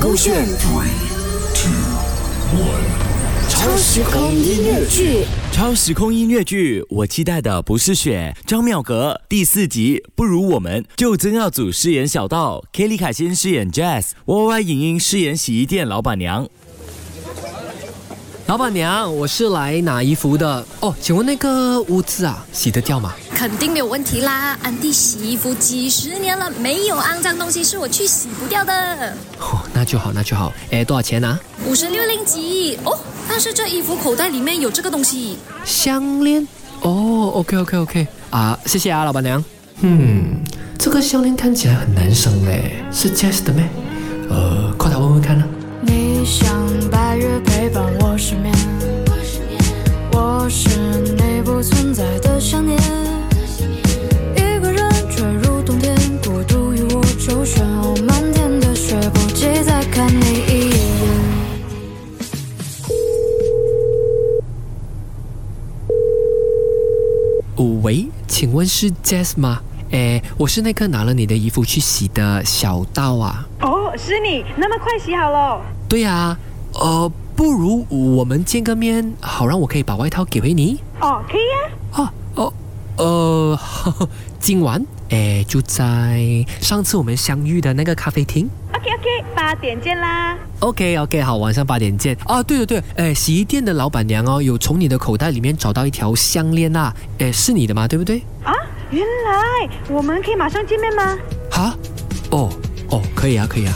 勾选 three two one 超时空音乐剧。超时空音乐剧，我期待的不是雪。张妙格第四集，不如我们就曾耀祖饰演小道，Kelly 凯欣饰演 Jazz，Y Y 影音饰演洗衣店老板娘。老板娘，我是来拿衣服的哦，请问那个污渍啊，洗得掉吗？肯定没有问题啦，安迪洗衣服几十年了，没有肮脏东西是我去洗不掉的。哦，那就好，那就好。哎，多少钱啊？五十六令吉哦，但是这衣服口袋里面有这个东西，项链。哦，OK OK OK，啊，谢谢啊，老板娘。嗯，这个项链看起来很男生嘞，是 Jazz 的咩？呃，快来问问看呢。你想白月陪伴我失眠，我是你不存在的想念。一个人坠入冬天，孤独与我周旋。哦，漫天的雪，不及再看你一眼。喂，请问是 Jazz 吗？哎，我是那个拿了你的衣服去洗的小道啊。哦，是你，那么快洗好了？对啊、呃，不如我们见个面，好让我可以把外套给回你。哦，可以啊。哦哦，呃，呵 呵今晚诶就在上次我们相遇的那个咖啡厅。OK OK，八点见啦。OK OK，好，晚上八点见。啊，对对对，诶，洗衣店的老板娘哦，有从你的口袋里面找到一条项链啊，诶，是你的吗？对不对？啊，原来我们可以马上见面吗？哈，哦哦，可以啊，可以啊。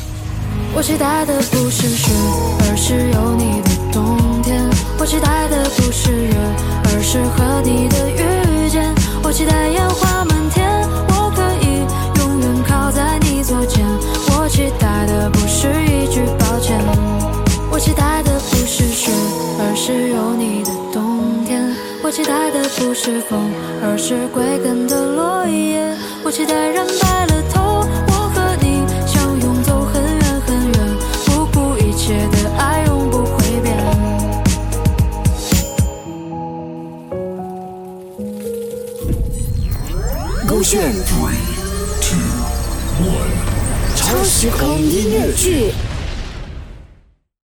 我期待的不是雪，而是有你的冬天。我期待的不是月，而是和你的遇见。我期待烟花满天，我可以永远靠在你左肩。我期待的不是一句抱歉，我期待的不是雪，而是有你的冬天。我期待的不是风，而是归根的落叶。我期待染白了头，勾选 three two one 超时空音乐剧。